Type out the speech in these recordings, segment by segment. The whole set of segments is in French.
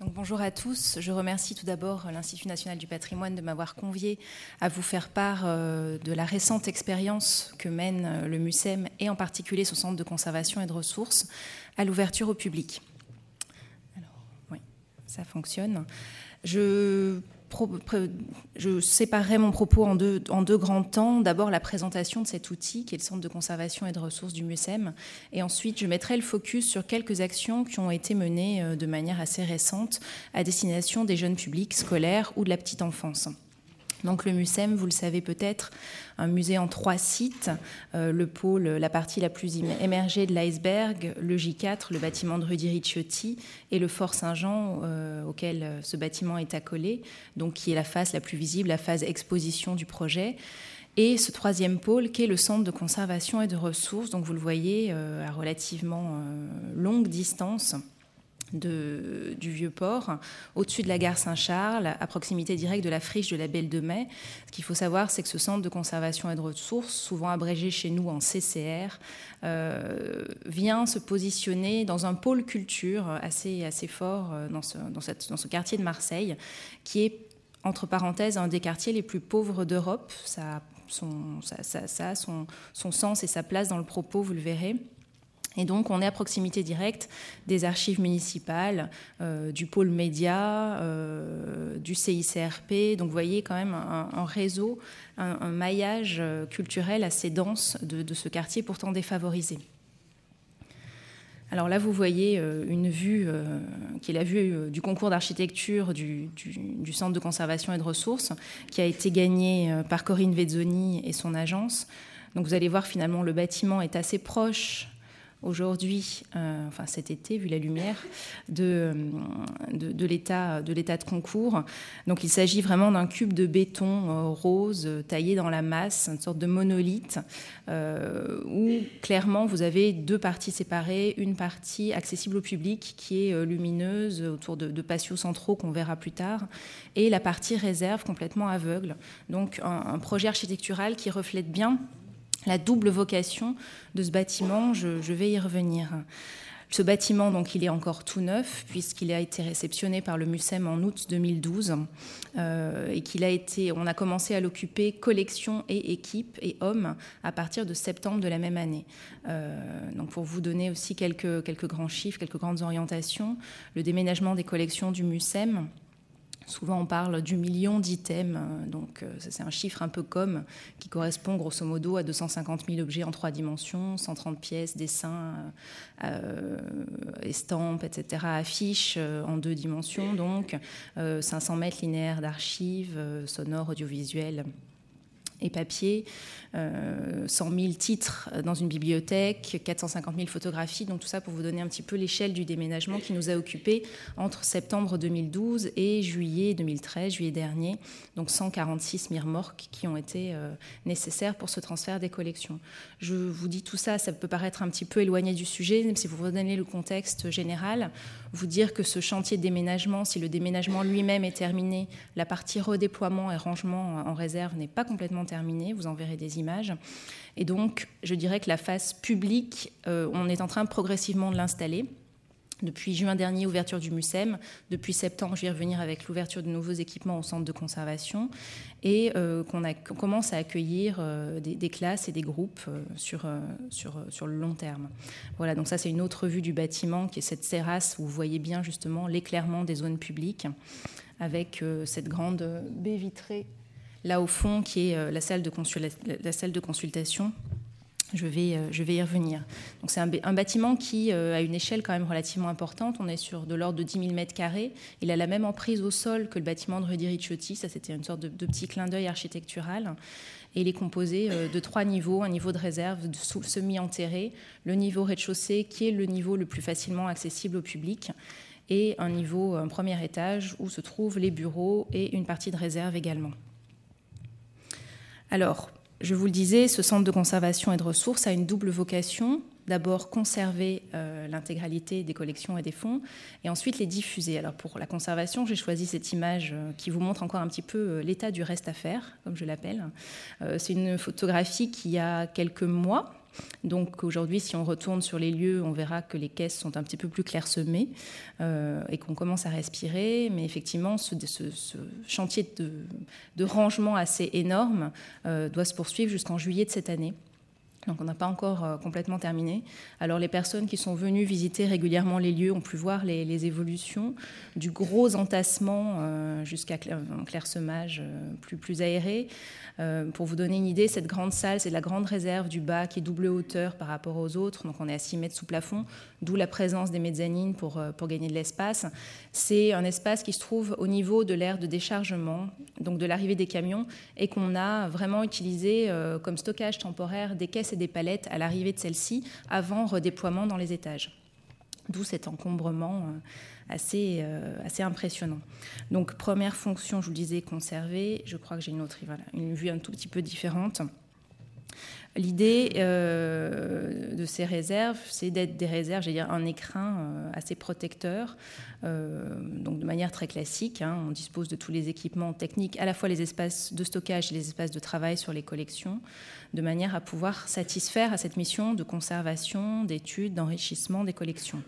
bonjour à tous. Je remercie tout d'abord l'Institut national du patrimoine de m'avoir convié à vous faire part euh, de la récente expérience que mène euh, le MUSEM et en particulier son centre de conservation et de ressources à l'ouverture au public. Alors, oui, ça fonctionne. Je je séparerai mon propos en deux, grands temps. D'abord, la présentation de cet outil, qui est le Centre de conservation et de ressources du MUSEM. Et ensuite, je mettrai le focus sur quelques actions qui ont été menées euh, de manière assez récente à destination des jeunes publics scolaires ou de la petite enfance. Donc le MUSEM, vous le savez peut-être, un musée en trois sites, euh, le pôle, la partie la plus émergée de l'iceberg, le J4, le bâtiment de Rudy Ricciotti et le Fort Saint-Jean euh, auquel euh, ce bâtiment est accolé, donc qui est la phase la plus visible, la phase exposition du projet. Et ce troisième pôle qui est le centre de conservation et de ressources, donc vous le voyez à relativement longue distance du Vieux-Port, au-dessus de la gare Saint-Charles, à proximité directe de la friche de la Belle de Mai. Ce qu'il faut savoir, c'est que ce centre de conservation et de ressources, souvent abrégé chez nous en CCR, euh, vient se positionner dans un pôle culture assez, assez fort euh, dans ce, dans, cette, dans ce quartier de Marseille, qui est, entre parenthèses, un des quartiers les plus pauvres d'Europe. Ça, son, ça, ça son, son sens et sa place dans le propos, vous le verrez. Et donc, on est à proximité directe des archives municipales, euh, du pôle média, euh, du CICRP. Donc, vous voyez quand même un, réseau, un, maillage euh, culturel assez dense de, ce quartier pourtant défavorisé. Alors là, vous voyez une vue qui est la vue du concours d'architecture du, Centre de conservation et de ressources, qui a été gagné par Corinne Vezzoni et son agence. Donc vous allez voir finalement le bâtiment est assez proche aujourd'hui, euh, enfin cet été, vu la lumière, de, de, l'état de, concours. Donc il s'agit vraiment d'un cube de béton euh, rose taillé dans la masse, une sorte de monolithe, euh, où clairement vous avez deux parties séparées, une partie accessible au public qui est lumineuse autour de patios centraux qu'on verra plus tard, et la partie réserve complètement aveugle. Donc un projet architectural qui reflète bien la double vocation de ce bâtiment, je, vais y revenir. Ce bâtiment, donc, il est encore tout neuf puisqu'il a été réceptionné par le MUSEM en août 2012 euh, et qu'il a été, on a commencé à l'occuper collection et équipe et hommes à partir de septembre de la même année. Euh, donc, pour vous donner aussi quelques, quelques grands chiffres, quelques grandes orientations, le déménagement des collections du MUSEM Souvent, on parle du million d'items, euh, donc euh, c'est un chiffre un peu comme qui correspond grosso modo à 250 000 objets en trois dimensions, 130 pièces, dessins, euh, estampes, etc., affiches en deux dimensions, donc 500 mètres linéaires d'archives sonores, audiovisuelles et papier, 100 euh, 000 titres dans une bibliothèque, 450 000 photographies. Donc tout ça pour vous donner un petit peu l'échelle du déménagement qui nous a occupés entre septembre 2012 et juillet 2013, juillet dernier. Donc 146 remorques qui ont été euh, nécessaires pour ce transfert des collections. Je vous dis tout ça, ça peut paraître un petit peu éloigné du sujet, même si vous redonnez le contexte général, vous dire que ce chantier de déménagement, si le déménagement lui-même est terminé, la partie redéploiement et rangement en réserve n'est pas complètement terminée. Vous en verrez des images. Et donc, je dirais que la phase publique, euh, on est en train progressivement de l'installer. Depuis juin dernier, ouverture du MUSEM. Depuis septembre, je vais revenir avec l'ouverture de nouveaux équipements au centre de conservation et euh, qu'on commence à accueillir euh, des, classes et des groupes sur, sur, sur le long terme. Voilà, donc ça c'est une autre vue du bâtiment qui est cette terrasse où vous voyez bien justement l'éclairement des zones publiques avec cette grande baie vitrée là au fond, qui est euh, la salle de, la salle de consultation. Je vais, euh, je vais y revenir. Donc c'est un, bâtiment qui euh, a une échelle quand même relativement importante. On est sur de l'ordre de 10 000 mètres carrés. Il a la même emprise au sol que le bâtiment de Rudy Ricciotti. Ça, c'était une sorte de, petit clin d'œil architectural. Il est composé de trois niveaux. Un niveau de réserve semi-enterré, le niveau rez-de-chaussée qui est le niveau le plus facilement accessible au public et un niveau, un premier étage où se trouvent les bureaux et une partie de réserve également. Alors, je vous le disais, ce centre de conservation et de ressources a une double vocation. D'abord, conserver euh, l'intégralité des collections et des fonds, et ensuite les diffuser. Alors, pour la conservation, j'ai choisi cette image euh, qui vous montre encore un petit peu euh, l'état du reste à faire, comme je l'appelle. c'est une photographie qui a quelques mois, Donc aujourd'hui, si on retourne sur les lieux, on verra que les caisses sont un petit peu plus clairsemées et qu'on commence à respirer. Mais effectivement, ce, chantier de, rangement assez énorme doit se poursuivre jusqu'en juillet de cette année. Donc on n'a pas encore euh, complètement terminé. Alors les personnes qui sont venues visiter régulièrement les lieux ont pu voir les, évolutions du gros entassement euh, jusqu'à un clairsemage euh, plus, aéré. pour vous donner une idée, cette grande salle, c'est la grande réserve du bas qui est double hauteur par rapport aux autres. Donc on est à 6 mètres sous plafond, d'où la présence des mezzanines pour, pour gagner de l'espace. C'est un espace qui se trouve au niveau de l'aire de déchargement, donc de l'arrivée des camions, et qu'on a vraiment utilisé comme stockage temporaire des caisses et des palettes à l'arrivée de celle-ci avant redéploiement dans les étages. D'où cet encombrement euh, assez, euh, assez impressionnant. Donc première fonction, je vous le disais, conserver. Je crois que j'ai une autre, voilà, une vue un tout petit peu différente. L'idée euh, de ces réserves, c'est d'être des réserves, j'ai dire un écrin assez protecteur, euh, donc de manière très classique. Hein. on dispose de tous les équipements techniques, à la fois les espaces de stockage et les espaces de travail sur les collections, de manière à pouvoir satisfaire à cette mission de conservation, d'études, d'enrichissement des collections.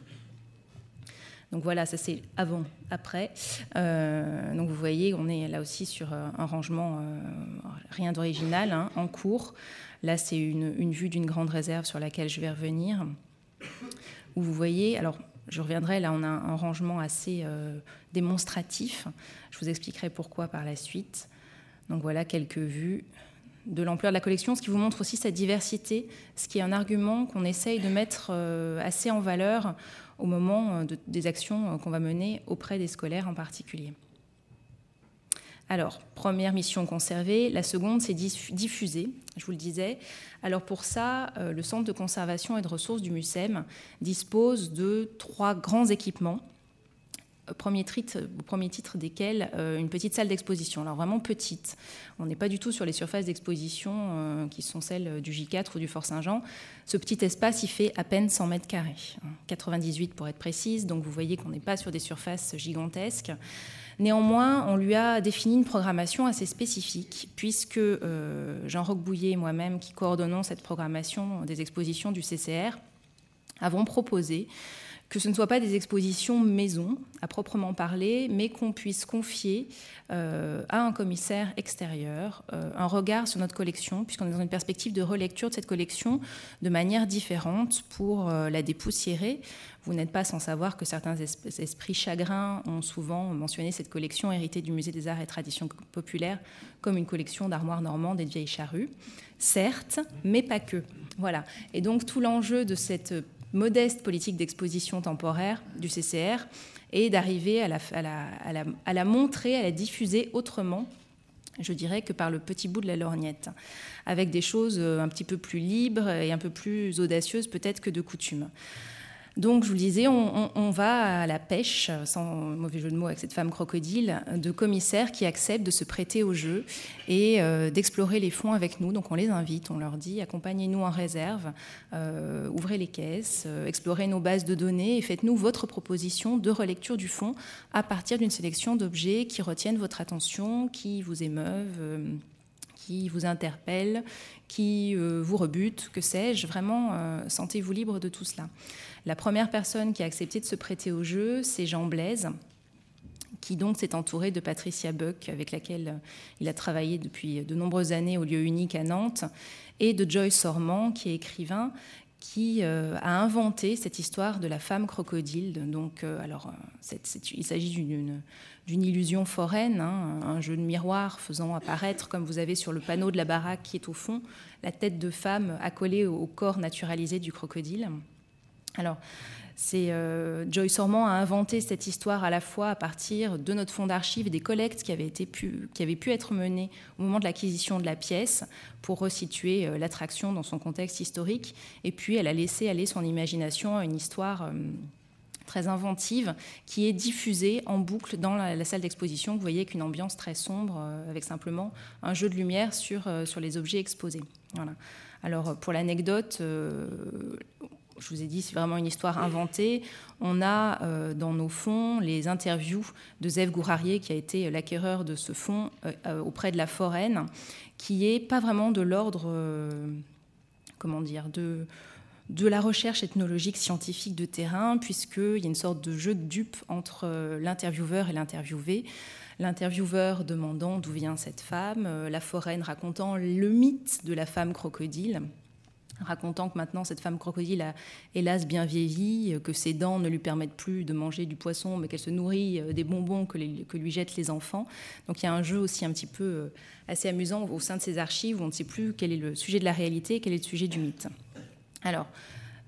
Donc voilà, ça c'est avant, après. donc vous voyez, on est là aussi sur un rangement, rien d'original, hein, en cours. Là, c'est une, vue d'une grande réserve sur laquelle je vais revenir, où vous voyez, alors je reviendrai, là on a un rangement assez euh, démonstratif, je vous expliquerai pourquoi par la suite. Donc voilà quelques vues de l'ampleur de la collection, ce qui vous montre aussi sa diversité, ce qui est un argument qu'on essaye de mettre euh, assez en valeur au moment euh, des actions qu'on va mener auprès des scolaires en particulier. Alors, première mission conservée. La seconde, c'est diffuser, je vous le disais. Alors pour ça, euh, le Centre de conservation et de ressources du MUSEM dispose de trois grands équipements. Euh, premier titre, premier titre desquels euh, une petite salle d'exposition. Alors vraiment petite. On n'est pas du tout sur les surfaces d'exposition qui sont celles du J4 ou du Fort Saint-Jean. Ce petit espace, il fait à peine 100 mètres carrés, 98 pour être précise. Donc vous voyez qu'on n'est pas sur des surfaces gigantesques. Néanmoins, on lui a défini une programmation assez spécifique, puisque euh, Jean-Roch Bouillet et moi-même, qui coordonnons cette programmation des expositions du CCR, avons proposé que ce ne soit pas des expositions maison à proprement parler, mais qu'on puisse confier euh, à un commissaire extérieur euh, un regard sur notre collection, puisqu'on est dans une perspective de relecture de cette collection de manière différente pour euh, la dépoussiérer. Vous n'êtes pas sans savoir que certains esprits chagrins ont souvent mentionné cette collection héritée du Musée des Arts et Traditions Populaires comme une collection d'armoires normandes et de vieilles charrues. Certes, mais pas que. Voilà. Et donc tout l'enjeu de cette modeste politique d'exposition temporaire du CCR et d'arriver à la, montrer, à la diffuser autrement je dirais que par le petit bout de la lorgnette, avec des choses euh, un petit peu plus libres et un peu plus audacieuses peut-être que de coutume. Donc, je vous le disais, on, va à la pêche, sans mauvais jeu de mots avec cette femme crocodile, de commissaires qui acceptent de se prêter au jeu et euh, d'explorer les fonds avec nous. Donc, on les invite, on leur dit accompagnez-nous en réserve, euh, ouvrez les caisses, euh, explorez nos bases de données et faites-nous votre proposition de relecture du fonds à partir d'une sélection d'objets qui retiennent votre attention, qui vous émeuvent qui vous interpellent, qui vous rebutent, que sais-je. Vraiment, sentez-vous libre de tout cela. La première personne qui a accepté de se prêter au jeu, c'est Jean Blaise, qui donc s'est entouré de Patricia Buck, avec laquelle il a travaillé depuis de nombreuses années au lieu unique à Nantes, et de Joyce Sormand, qui est écrivain, qui euh, a inventé cette histoire de la femme crocodile. Donc, euh, alors, euh, il s'agit d'une illusion foraine, hein, un jeu de miroir faisant apparaître, comme vous avez sur le panneau de la baraque qui est au fond, la tête de femme accolée au corps naturalisé du crocodile. Alors, c'est euh, Joyce a inventé cette histoire à la fois à partir de notre fonds d'archives et des collectes qui avaient, pu, être menées au moment de l'acquisition de la pièce pour resituer euh, l'attraction dans son contexte historique. Et puis, elle a laissé aller son imagination à une histoire euh, très inventive qui est diffusée en boucle dans la, salle d'exposition. Vous voyez qu'une ambiance très sombre avec simplement un jeu de lumière sur, sur les objets exposés. Voilà. Alors, pour l'anecdote, je vous ai dit, c'est vraiment une histoire inventée. On a euh, dans nos fonds les interviews de Zev Gourarier, qui a été l'acquéreur de ce fonds euh, euh, auprès de la Foraine, qui est pas vraiment de l'ordre comment dire, de, de la recherche ethnologique scientifique de terrain, puisqu'il y a une sorte de jeu de dupe entre l'intervieweur et l'interviewé. L'intervieweur demandant d'où vient cette femme, la foraine racontant le mythe de la femme crocodile, racontant que maintenant cette femme crocodile a hélas bien vieilli, que ses dents ne lui permettent plus de manger du poisson, mais qu'elle se nourrit euh, des bonbons que, lui jettent les enfants. Donc il y a un jeu aussi un petit peu euh, assez amusant au sein de ces archives où on ne sait plus quel est le sujet de la réalité quel est le sujet du mythe. Alors,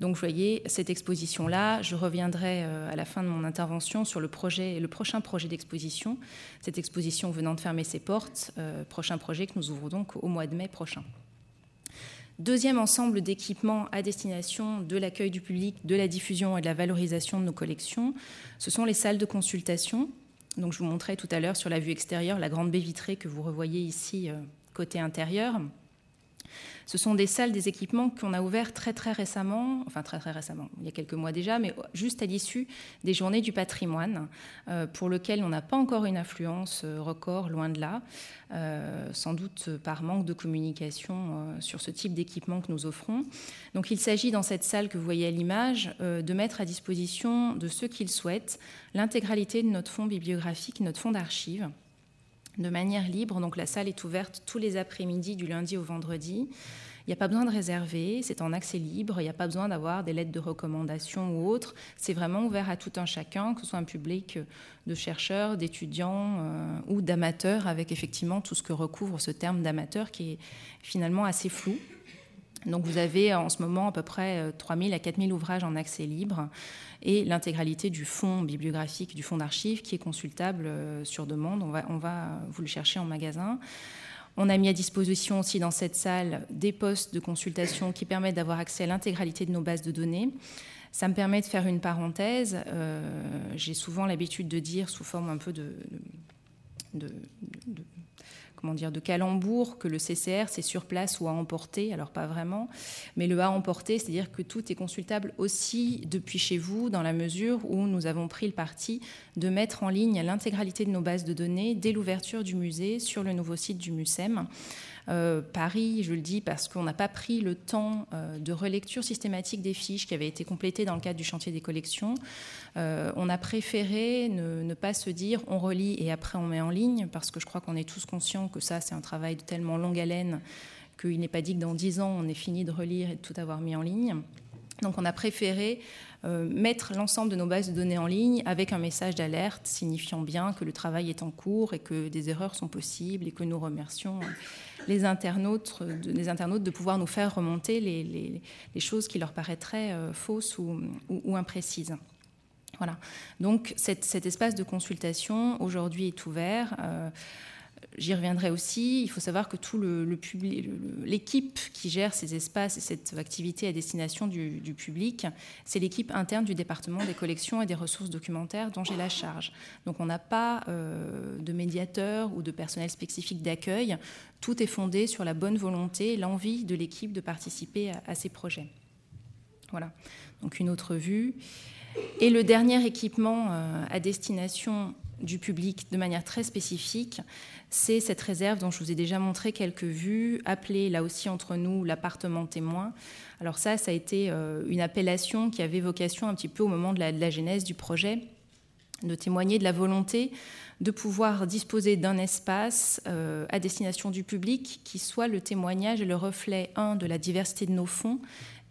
donc, vous voyez, cette exposition-là, je reviendrai euh, à la fin de mon intervention sur le, projet, le prochain projet d'exposition. Cette exposition venant de fermer ses portes, prochain projet que nous ouvrons donc au mois de mai prochain. Deuxième ensemble d'équipements à destination de l'accueil du public, de la diffusion et de la valorisation de nos collections, ce sont les salles de consultation. Donc, je vous montrais tout à l'heure sur la vue extérieure la grande baie vitrée que vous revoyez ici euh, côté intérieur. Ce sont des salles, des équipements qu'on a ouverts très très récemment, enfin très très récemment, il y a quelques mois déjà, mais juste à l'issue des journées du patrimoine, euh, pour lequel on n'a pas encore une influence euh, record, loin de là, euh, sans doute par manque de communication sur ce type d'équipement que nous offrons. Donc il s'agit dans cette salle que vous voyez à l'image de mettre à disposition de ceux qui le souhaitent l'intégralité de notre fonds bibliographique, notre fonds d'archives de manière libre. Donc la salle est ouverte tous les après-midi du lundi au vendredi. Il n'y a pas besoin de réserver, c'est en accès libre, il n'y a pas besoin d'avoir des lettres de recommandation ou autres. C'est vraiment ouvert à tout un chacun, que ce soit un public de chercheurs, d'étudiants euh, ou d'amateurs, avec effectivement tout ce que recouvre ce terme d'amateur qui est finalement assez flou. Donc vous avez en ce moment à peu près 3000 euh, à 4000 ouvrages en accès libre et l'intégralité du fonds bibliographique, du fonds d'archives qui est consultable euh, sur demande. On va, on va vous le chercher en magasin. On a mis à disposition aussi dans cette salle des postes de consultation qui permettent d'avoir accès à l'intégralité de nos bases de données. Ça me permet de faire une parenthèse. Euh, j'ai souvent l'habitude de dire, sous forme un peu de comment dire, de calembour que le CCR, c'est sur place ou à emporter. Alors, pas vraiment. Mais le à emporter, c'est-à-dire que tout est consultable aussi depuis chez vous, dans la mesure où nous avons pris le parti de mettre en ligne l'intégralité de nos bases de données dès l'ouverture du musée sur le nouveau site du MUSEM. Euh, Paris, je le dis parce qu'on n'a pas pris le temps euh, de relecture systématique des fiches qui avaient été complétées dans le cadre du chantier des collections. Euh, on a préféré ne, pas se dire on relit et après on met en ligne, parce que je crois qu'on est tous conscients que ça, c'est un travail de tellement longue haleine qu'il n'est pas dit que dans dix ans, on ait fini de relire et de tout avoir mis en ligne. Donc on a préféré mettre l'ensemble de nos bases de données en ligne avec un message d'alerte signifiant bien que le travail est en cours et que des erreurs sont possibles et que nous remercions les internautes, de, internautes de pouvoir nous faire remonter les, choses qui leur paraîtraient euh, fausses ou, imprécises. Voilà. Donc cet, espace de consultation aujourd'hui est ouvert. Euh, J'y reviendrai aussi. Il faut savoir que tout le, l'équipe qui gère ces espaces et cette activité à destination du, public, c'est l'équipe interne du département des collections et des ressources documentaires dont j'ai la charge. Donc on n'a pas euh, de médiateur ou de personnel spécifique d'accueil. Tout est fondé sur la bonne volonté, l'envie de l'équipe de participer à, ces projets. Voilà. Donc une autre vue. Et le dernier équipement euh, à destination du public de manière très spécifique, c'est cette réserve dont je vous ai déjà montré quelques vues, appelée là aussi entre nous l'appartement témoin. Alors ça, ça a été euh, une appellation qui avait vocation un petit peu au moment de la, genèse du projet, de témoigner de la volonté de pouvoir disposer d'un espace euh, à destination du public qui soit le témoignage et le reflet, un, de la diversité de nos fonds,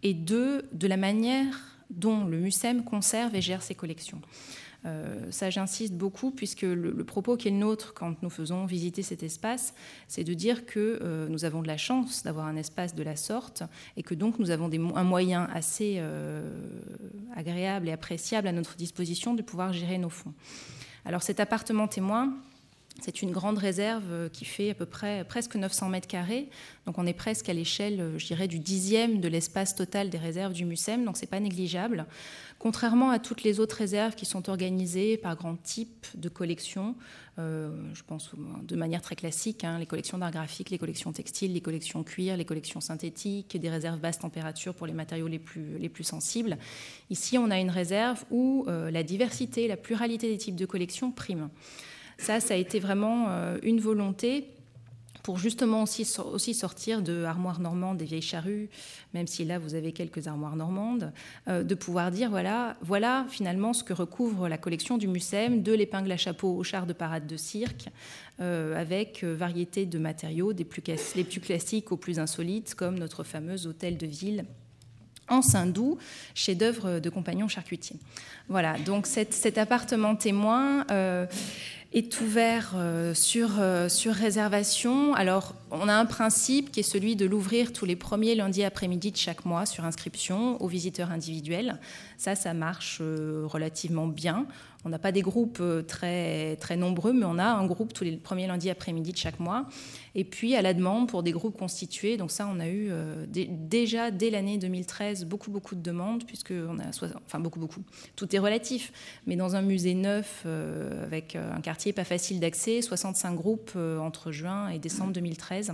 et deux, de la manière dont le MUSEM conserve et gère ses collections. Euh, ça, j'insiste beaucoup, puisque le, propos qui est le nôtre quand nous faisons visiter cet espace, c'est de dire que euh, nous avons de la chance d'avoir un espace de la sorte et que donc nous avons un moyen assez euh, agréable et appréciable à notre disposition de pouvoir gérer nos fonds. Alors cet appartement témoin, c'est une grande réserve qui fait à peu près presque 900 mètres carrés. Donc on est presque à l'échelle, je dirais, du dixième de l'espace total des réserves du MUSEM. Donc c'est pas négligeable. Contrairement à toutes les autres réserves qui sont organisées par grands types de collections, euh, je pense de manière très classique, hein, les collections d'art graphique, les collections textiles, les collections cuir, les collections synthétiques, des réserves basse température pour les matériaux les plus, les plus sensibles. Ici, on a une réserve où euh, la diversité, la pluralité des types de collections prime. Ça, ça a été vraiment euh, une volonté pour justement aussi, sortir de armoires normandes des vieilles charrues, même si là vous avez quelques armoires normandes, euh, de pouvoir dire voilà, voilà finalement ce que recouvre la collection du MUSEM, de l'épingle à chapeau au char de parade de cirque, euh, avec variété de matériaux, des plus, les plus classiques aux plus insolites, comme notre fameux hôtel de ville en Saint-Doux, chef-d'œuvre de compagnon charcutier. Voilà, donc cet, appartement témoin est ouvert euh, sur, euh, sur réservation. Alors, on a un principe qui est celui de l'ouvrir tous les premiers lundis après-midi de chaque mois sur inscription aux visiteurs individuels. Ça, ça marche euh, relativement bien. On n'a pas des groupes très, très nombreux, mais on a un groupe tous les premiers lundis après-midi de chaque mois. Et puis, à la demande, pour des groupes constitués, donc ça, on a eu déjà dès l'année 2013 beaucoup, beaucoup de demandes, puisque on a, enfin beaucoup, beaucoup. Tout est relatif, mais dans un musée neuf avec un quartier pas facile d'accès, 65 groupes euh, entre juin et décembre 2013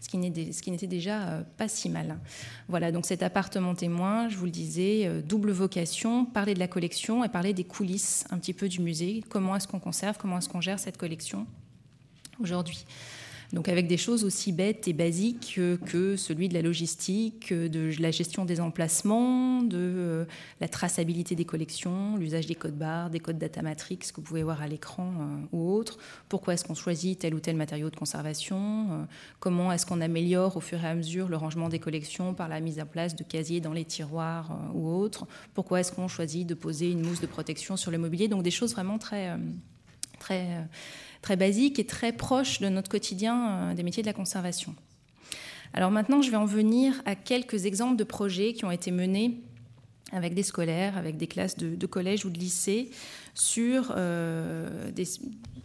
ce qui n'était déjà euh, pas si mal. Voilà, donc cet appartement témoin, je vous le disais, euh, double vocation, parler de la collection et parler des coulisses un petit peu du musée. Comment est-ce qu'on conserve, comment est-ce qu'on gère cette collection aujourd'hui? Donc avec des choses aussi bêtes et basiques que celui de la logistique, de la gestion des emplacements, de euh, la traçabilité des collections, l'usage des codes barres, des codes data matrix que vous pouvez voir à l'écran euh, ou autres. Pourquoi est-ce qu'on choisit tel ou tel matériau de conservation euh, Comment est-ce qu'on améliore au fur et à mesure le rangement des collections par la mise en place de casiers dans les tiroirs ou autres Pourquoi est-ce qu'on choisit de poser une mousse de protection sur le mobilier Donc des choses vraiment très très très basique et très proche de notre quotidien euh, des métiers de la conservation. Alors maintenant, je vais en venir à quelques exemples de projets qui ont été menés avec des scolaires, avec des classes de, collège ou de lycée, sur euh, des,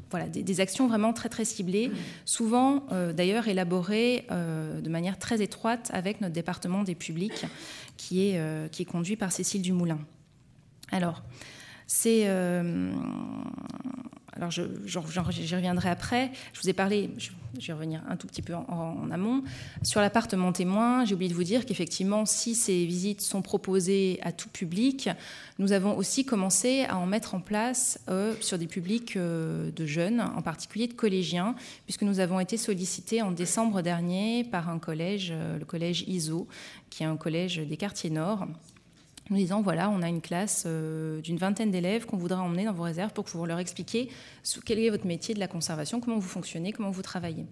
voilà, des, actions vraiment très très ciblées, souvent euh, d'ailleurs élaborées de manière très étroite avec notre département des publics, qui est, qui est conduit par Cécile Dumoulin. Alors, c'est alors j'y reviendrai après. Je vous ai parlé, je, vais revenir un tout petit peu en, amont. Sur l'appartement témoin, j'ai oublié de vous dire qu'effectivement, si ces visites sont proposées à tout public, nous avons aussi commencé à en mettre en place euh, sur des publics euh, de jeunes, en particulier de collégiens, puisque nous avons été sollicités en décembre dernier par un collège, euh, le collège ISO, qui est un collège des quartiers nord nous disant voilà, on a une classe euh, d'une vingtaine d'élèves qu'on voudrait emmener dans vos réserves pour pouvoir leur expliquer quel est votre métier de la conservation, comment vous fonctionnez, comment vous travaillez.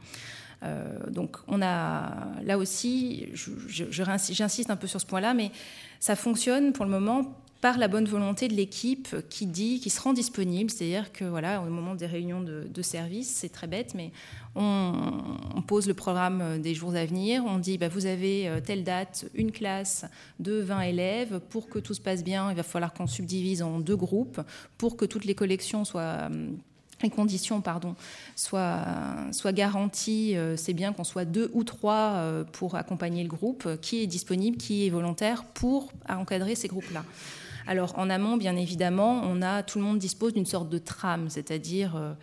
Euh, donc on a là aussi, j'insiste un peu sur ce point-là, mais ça fonctionne pour le moment par la bonne volonté de l'équipe qui dit, qui se rend disponible, c'est-à-dire que voilà, au moment des réunions de, service, c'est très bête, mais on, pose le programme des jours à venir, on dit bah, vous avez euh, telle date, une classe de 20 élèves, pour que tout se passe bien, il va falloir qu'on subdivise en deux groupes, pour que toutes les collections soient euh, les conditions pardon, soient, soient garanties, euh, c'est bien qu'on soit deux ou trois pour accompagner le groupe, qui est disponible, qui est volontaire pour encadrer ces groupes-là. Alors en amont, bien évidemment, on a tout le monde dispose d'une sorte de trame, c'est-à-dire euh,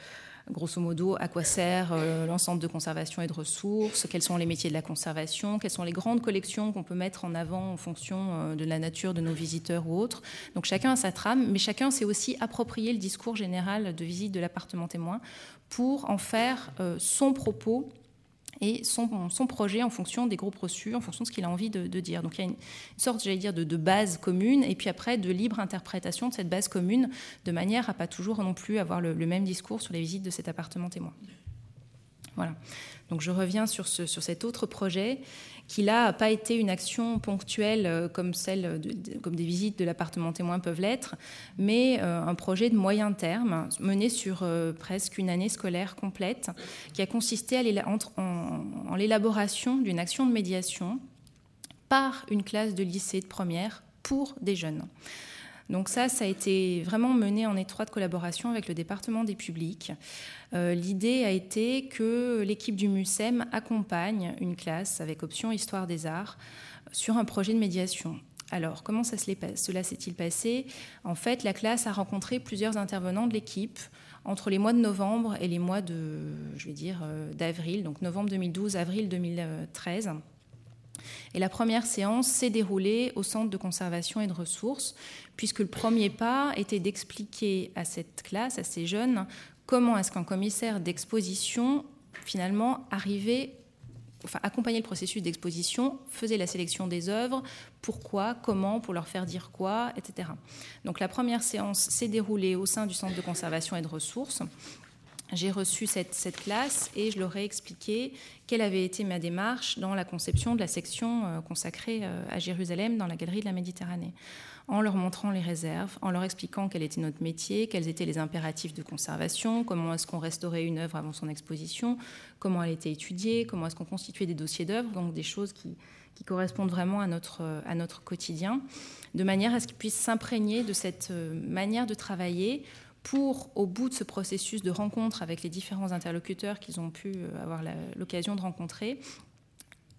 grosso modo à quoi sert euh, l'ensemble de conservation et de ressources, quels sont les métiers de la conservation, quelles sont les grandes collections qu'on peut mettre en avant en fonction euh, de la nature de nos visiteurs ou autres. Donc chacun a sa trame, mais chacun s'est aussi approprié le discours général de visite de l'appartement témoin pour en faire son propos et son, projet en fonction des groupes reçus, en fonction de ce qu'il a envie de, dire. Donc il y a une, sorte, j'allais dire, de, base commune, et puis après de libre interprétation de cette base commune, de manière à pas toujours non plus avoir le même discours sur les visites de cet appartement témoin. Voilà. Donc je reviens sur, ce, sur cet autre projet qui là n'a pas été une action ponctuelle euh, comme celle comme des visites de l'appartement témoin peuvent l'être, mais euh, un projet de moyen terme mené sur euh, presque une année scolaire complète, qui a consisté à en l'élaboration d'une action de médiation par une classe de lycée de première pour des jeunes. Donc ça, ça a été vraiment mené en étroite collaboration avec le département des publics. Euh, l'idée a été que l'équipe du MUSEM accompagne une classe avec option Histoire des Arts sur un projet de médiation. Alors, comment ça cela s'est-il passé? En fait, la classe a rencontré plusieurs intervenants de l'équipe entre les mois de novembre et les mois de, je vais dire, euh, d'avril, donc novembre 2012, avril 2013. Et la première séance s'est déroulée au Centre de conservation et de ressources, puisque le premier pas était d'expliquer à cette classe, à ces jeunes, comment est-ce qu'un commissaire d'exposition finalement arriver Enfin, le processus d'exposition, faisait la sélection des œuvres, pourquoi, comment, pour leur faire dire quoi, etc. Donc la première séance s'est déroulée au sein du Centre de conservation et de ressources. J'ai reçu cette, classe et je leur ai expliqué quelle avait été ma démarche dans la conception de la section euh, consacrée euh, à Jérusalem dans la Galerie de la Méditerranée. En leur montrant les réserves, en leur expliquant quel était notre métier, quels étaient les impératifs de conservation, comment est-ce qu'on restaurait une œuvre avant son exposition, comment elle était étudiée, comment est-ce qu'on constituait des dossiers d'œuvres, donc des choses qui, correspondent vraiment à notre, à notre quotidien, de manière à ce qu'ils puissent s'imprégner de cette euh, manière de travailler pour, au bout de ce processus de rencontre avec les différents interlocuteurs qu'ils ont pu euh, avoir l'occasion de rencontrer,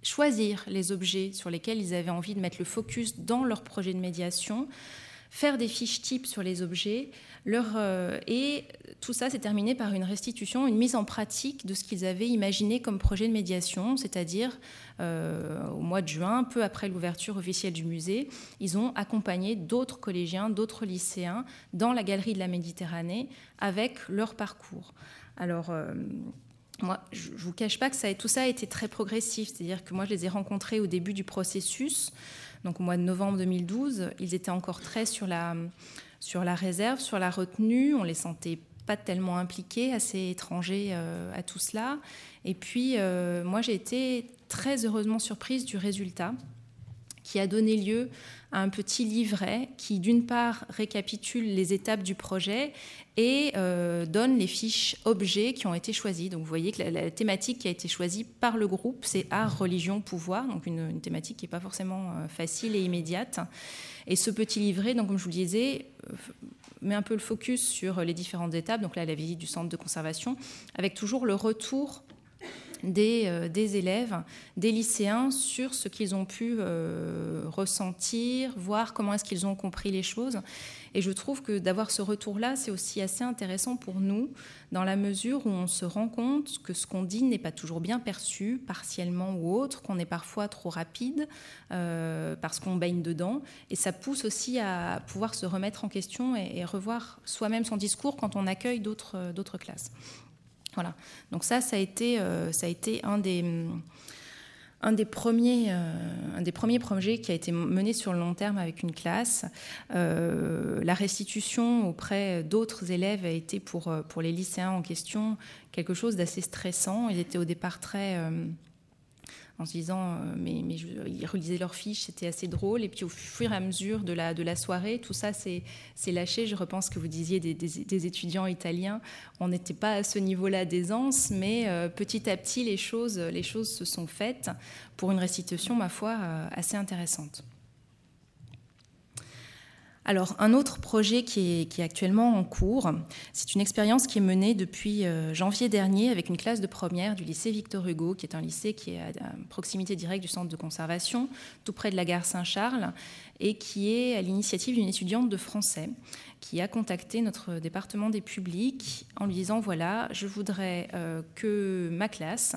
choisir les objets sur lesquels ils avaient envie de mettre le focus dans leur projet de médiation, faire des fiches types sur les objets, leur, euh, et tout ça s'est terminé par une restitution, une mise en pratique de ce qu'ils avaient imaginé comme projet de médiation, c'est-à-dire euh, au mois de juin, peu après l'ouverture officielle du musée, ils ont accompagné d'autres collégiens, d'autres lycéens dans la galerie de la Méditerranée avec leur parcours. Alors, euh, moi, je ne vous cache pas que ça, tout ça a été très progressif. C'est-à-dire que moi, je les ai rencontrés au début du processus, donc au mois de novembre 2012. Ils étaient encore très sur la, réserve, sur la retenue. On les sentait pas tellement impliqués, assez étrangers euh, à tout cela. Et puis, euh, moi, j'ai été très heureusement surprise du résultat qui a donné lieu à un petit livret qui, d'une part, récapitule les étapes du projet et euh, donne les fiches objets qui ont été choisis. Donc, vous voyez que la, thématique qui a été choisie par le groupe, c'est art, religion, pouvoir, donc une, thématique qui n'est pas forcément euh, facile et immédiate. Et ce petit livret, donc, comme je vous le disais, euh, met un peu le focus sur les différentes étapes. Donc là, la visite du centre de conservation, avec toujours le retour euh, des, élèves, des lycéens sur ce qu'ils ont pu euh, ressentir, voir comment est-ce qu'ils ont compris les choses. Et je trouve que d'avoir ce retour-là, c'est aussi assez intéressant pour nous, dans la mesure où on se rend compte que ce qu'on dit n'est pas toujours bien perçu, partiellement ou autre, qu'on est parfois trop rapide euh, parce qu'on baigne dedans. Et ça pousse aussi à pouvoir se remettre en question et, et revoir soi-même son discours quand on accueille d'autres classes. Voilà. Donc ça, ça a été, euh, ça a été un des, un des, premiers, euh, un des premiers projets qui a été mené sur le long terme avec une classe. Euh, la restitution auprès d'autres élèves a été pour, pour les lycéens en question quelque chose d'assez stressant. Ils étaient au départ très en se disant, euh, mais, ils relisaient leurs fiches, c'était assez drôle. Et puis au fur et à mesure de la, de la soirée, tout ça s'est lâché. Je repense que vous disiez des, des, étudiants italiens, on n'était pas à ce niveau-là d'aisance, mais euh, petit à petit, les choses, les choses se sont faites pour une restitution, ma foi, euh, assez intéressante. Alors, un autre projet qui est, actuellement en cours, c'est une expérience qui est menée depuis euh, janvier dernier avec une classe de première du lycée Victor Hugo, qui est un lycée qui est à, proximité directe du centre de conservation, tout près de la gare Saint-Charles, et qui est à l'initiative d'une étudiante de français qui a contacté notre département des publics en lui disant voilà, je voudrais euh, que ma classe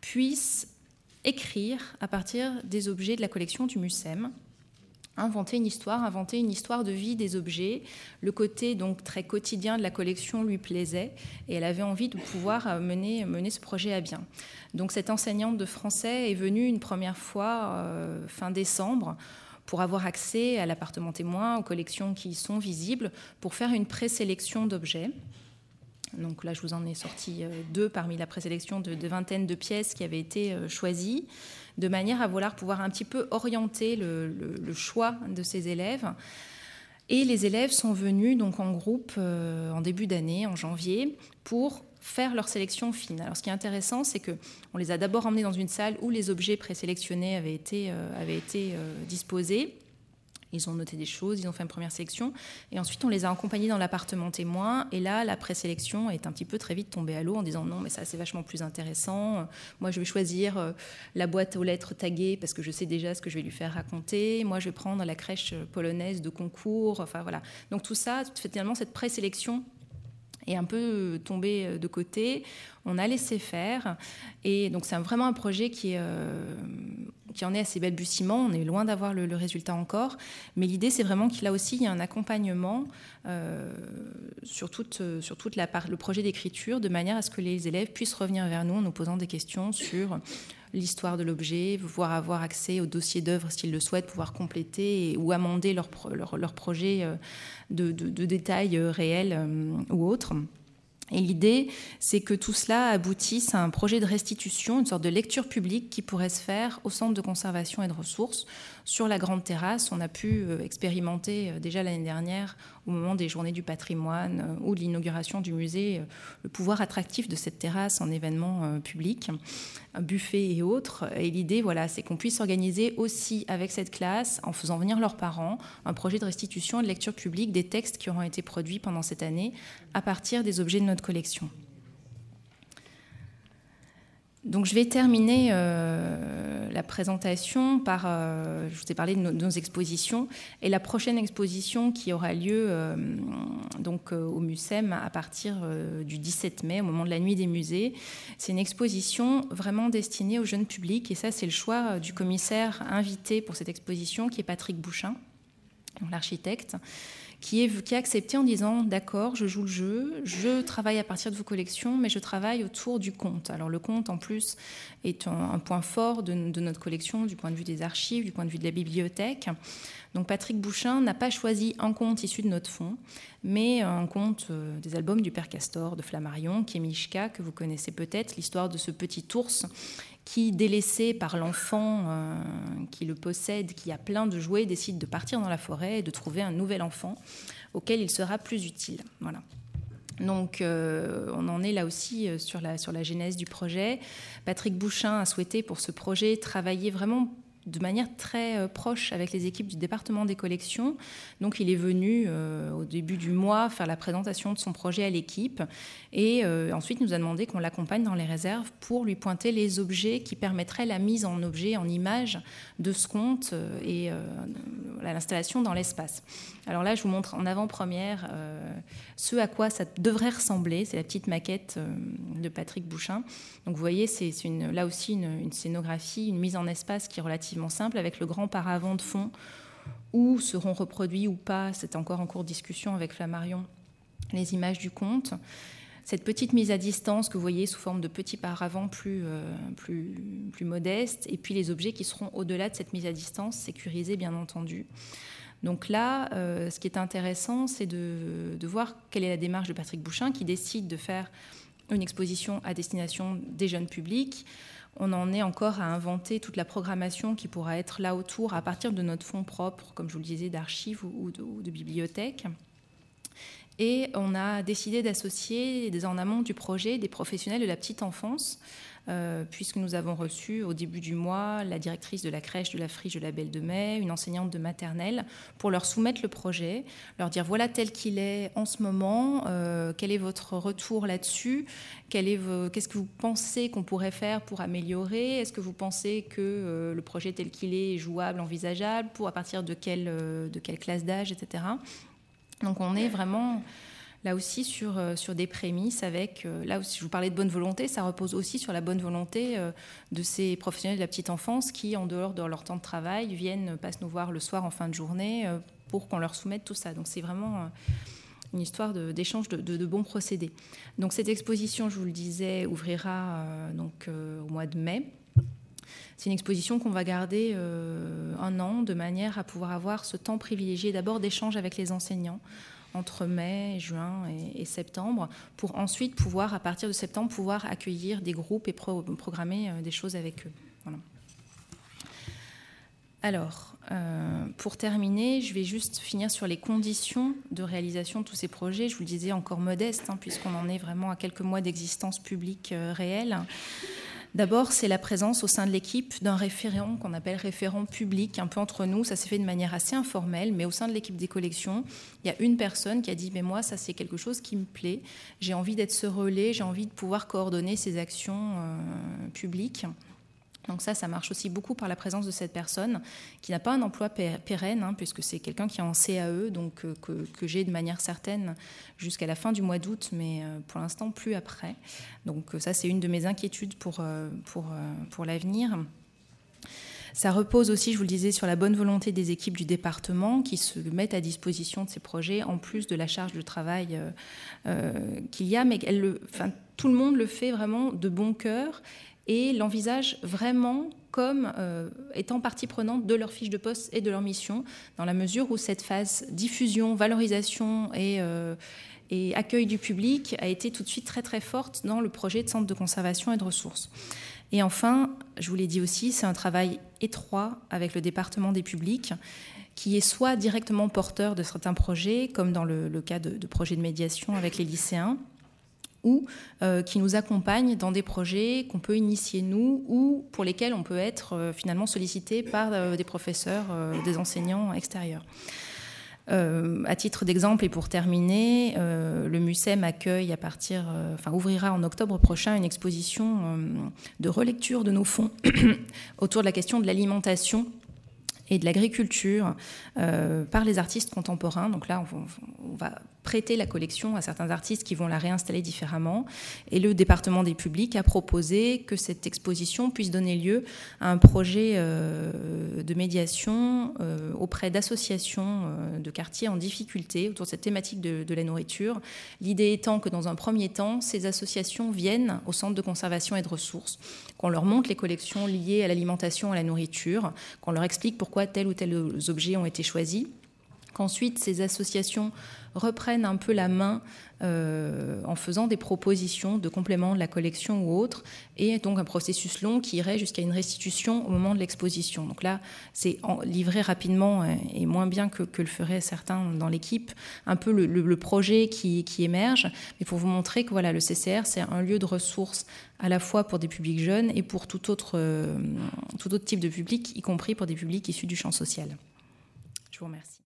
puisse écrire à partir des objets de la collection du MUSEM inventer une histoire, inventer une histoire de vie des objets. Le côté donc très quotidien de la collection lui plaisait et elle avait envie de pouvoir euh, mener, ce projet à bien. Donc cette enseignante de français est venue une première fois euh, fin décembre pour avoir accès à l'appartement témoin, aux collections qui y sont visibles, pour faire une présélection d'objets. Donc là, je vous en ai sorti euh, deux parmi la présélection de, de vingtaine de pièces qui avaient été choisies de manière à vouloir pouvoir un petit peu orienter le, choix de ces élèves. Et les élèves sont venus donc en groupe euh, en début d'année, en janvier, pour faire leur sélection fine. Alors ce qui est intéressant, c'est que on les a d'abord emmenés dans une salle où les objets présélectionnés avaient été, euh, avaient été euh, disposés. Ils ont noté des choses, ils ont fait une première sélection. Et ensuite, on les a accompagnés dans l'appartement témoin. Et là, la présélection est un petit peu très vite tombée à l'eau en disant non, mais ça, c'est vachement plus intéressant. Moi, je vais choisir euh, la boîte aux lettres taguée parce que je sais déjà ce que je vais lui faire raconter. Moi, je vais prendre la crèche polonaise de concours. Enfin, voilà. Donc, tout ça, finalement, cette présélection est un peu tombée euh, de côté. On a laissé faire. Et donc, c'est vraiment un projet qui est. Euh, qui en est à ses balbutiements. On est loin d'avoir le, résultat encore. Mais l'idée, c'est vraiment qu'il a aussi un accompagnement euh, sur, toute, part, le projet d'écriture, de manière à ce que les élèves puissent revenir vers nous en nous posant des questions sur l'histoire de l'objet, pouvoir avoir accès au dossier d'œuvre s'ils le souhaitent, pouvoir compléter ou amender leur, projet euh, de, détails euh, réels ou autres. Et l'idée, c'est que tout cela aboutisse à un projet de restitution, une sorte de lecture publique qui pourrait se faire au Centre de conservation et de ressources, sur la grande terrasse. On a pu euh, expérimenter euh, déjà l'année dernière, au moment des journées du patrimoine euh, ou de l'inauguration du musée, le pouvoir attractif de cette terrasse en événement public, un buffet et autres. Et l'idée, voilà, c'est qu'on puisse organiser aussi avec cette classe, en faisant venir leurs parents, un projet de restitution et de lecture publique des textes qui auront été produits pendant cette année à partir des objets de notre collection. Donc je vais terminer euh, la présentation par, euh, je vous ai parlé de nos, expositions, et la prochaine exposition qui aura lieu euh, donc au MUSEM à partir du 17 mai, au moment de la nuit des musées, c'est une exposition vraiment destinée au jeune public, et ça c'est le choix du commissaire invité pour cette exposition, qui est Patrick Bouchin, l'architecte qui, est, a accepté en disant d'accord, je joue le jeu, je travaille à partir de vos collections, mais je travaille autour du conte. Alors le conte, en plus, est un, point fort de, notre collection du point de vue des archives, du point de vue de la bibliothèque. Donc Patrick Bouchin n'a pas choisi un conte issu de notre fonds, mais un conte euh, des albums du Père Castor, de Flammarion, Mishka, que vous connaissez peut-être, l'histoire de ce petit ours qui, délaissé par l'enfant euh, qui le possède, qui a plein de jouets, décide de partir dans la forêt et de trouver un nouvel enfant auquel il sera plus utile. Voilà. Donc euh, on en est là aussi euh, sur la, sur la genèse du projet. Patrick Bouchin a souhaité pour ce projet travailler vraiment de manière très euh, proche avec les équipes du département des collections. Donc il est venu euh, au début du mois faire la présentation de son projet à l'équipe et euh, ensuite nous a demandé qu'on l'accompagne dans les réserves pour lui pointer les objets qui permettraient la mise en objet, en image de ce compte et l'installation dans l'espace. Alors là, je vous montre en avant-première ce à quoi ça devrait ressembler. C'est la petite maquette de Patrick Bouchin. Donc vous voyez, c'est là aussi une, une scénographie, une mise en espace qui est relativement simple avec le grand paravent de fond où seront reproduits ou pas, c'est encore en cours de discussion avec Flammarion, les images du conte. Cette petite mise à distance que vous voyez sous forme de petits paravents plus, euh, plus, plus modestes, et puis les objets qui seront au-delà de cette mise à distance, sécurisés bien entendu. Donc là, euh, ce qui est intéressant, c'est de, de, voir quelle est la démarche de Patrick Bouchin qui décide de faire une exposition à destination des jeunes publics on en est encore à inventer toute la programmation qui pourra être là autour à partir de notre fonds propre, comme je vous le disais, d'archives ou, de, ou de bibliothèques. Et on a décidé d'associer en amont du projet des professionnels de la petite enfance euh, puisque nous avons reçu au début du mois la directrice de la crèche de la Friche de la Belle de Mai, une enseignante de maternelle, pour leur soumettre le projet, leur dire voilà tel qu'il est en ce moment, euh, quel est votre retour là-dessus, qu'est-ce que vous pensez qu'on pourrait faire pour améliorer, est-ce que vous pensez que euh, le projet tel qu'il est est jouable, envisageable, pour à partir de quelle, de quelle classe d'âge, etc. Donc on est vraiment là aussi sur, euh, des prémices avec, euh, là aussi je vous parlais de bonne volonté, ça repose aussi sur la bonne volonté euh, de ces professionnels de la petite enfance qui, en dehors de leur temps de travail, viennent, passent nous voir le soir en fin de journée pour qu'on leur soumette tout ça. Donc c'est vraiment une histoire d'échange de, de, bons procédés. Donc cette exposition, je vous le disais, ouvrira donc au mois de mai. C'est une exposition qu'on va garder un an de manière à pouvoir avoir ce temps privilégié d'abord d'échange avec les enseignants entre mai, juin et, septembre, pour ensuite pouvoir, à partir de septembre, pouvoir accueillir des groupes et programmer euh, des choses avec eux. Alors, euh, pour terminer, je vais juste finir sur les conditions de réalisation de tous ces projets. Je vous le disais encore modeste, hein, puisqu'on en est vraiment à quelques mois d'existence publique euh, réelle. D'abord, c'est la présence au sein de l'équipe d'un référent qu'on appelle référent public, un peu entre nous. Ça s'est fait de manière assez informelle, mais au sein de l'équipe des collections, il y a une personne qui a dit Mais moi, ça, c'est quelque chose qui me plaît. J'ai envie d'être ce relais, j'ai envie de pouvoir coordonner ces actions euh, publiques. Donc ça, ça marche aussi beaucoup par la présence de cette personne qui n'a pas un emploi pérenne, hein, puisque c'est quelqu'un qui est en CAE, donc euh, que, j'ai de manière certaine jusqu'à la fin du mois d'août, mais euh, pour l'instant plus après. Donc euh, ça, c'est une de mes inquiétudes pour, pour, pour l'avenir. Ça repose aussi, je vous le disais, sur la bonne volonté des équipes du département qui se mettent à disposition de ces projets, en plus de la charge de travail qu'il y a, mais elle le, enfin, tout le monde le fait vraiment de bon cœur et l'envisage vraiment comme euh, étant partie prenante de leur fiche de poste et de leur mission, dans la mesure où cette phase diffusion, valorisation et, et accueil du public a été tout de suite très très forte dans le projet de centre de conservation et de ressources. Et enfin, je vous l'ai dit aussi, c'est un travail étroit avec le département des publics qui est soit directement porteur de certains projets, comme dans le, cas de, projets de médiation avec les lycéens, ou euh, qui nous accompagne dans des projets qu'on peut initier nous ou pour lesquels on peut être euh, finalement sollicité par euh, des professeurs, des enseignants extérieurs. À titre d'exemple et pour terminer, le MUSEM accueille à partir, enfin ouvrira en octobre prochain une exposition de relecture de nos fonds autour de la question de l'alimentation et de l'agriculture par les artistes contemporains. Donc là, on, va prêter la collection à certains artistes qui vont la réinstaller différemment. Et le département des publics a proposé que cette exposition puisse donner lieu à un projet euh, de médiation euh, auprès d'associations de quartiers en difficulté autour de cette thématique de, de la nourriture. L'idée étant que dans un premier temps, ces associations viennent au centre de conservation et de ressources, qu'on leur montre les collections liées à l'alimentation et à la nourriture, qu'on leur explique pourquoi pourquoi tel ou tel objet ont été choisis, qu'ensuite ces associations reprennent un peu la main euh, en faisant des propositions de compléments de la collection ou autre, et donc un processus long qui irait jusqu'à une restitution au moment de l'exposition. Donc là, c'est livré rapidement et moins bien que, le feraient certains dans l'équipe, un peu le, projet qui, émerge, mais pour vous montrer que voilà, le CCR, c'est un lieu de ressources à la fois pour des publics jeunes et pour tout autre, euh, tout autre type de public, y compris pour des publics issus du champ social. Je vous remercie.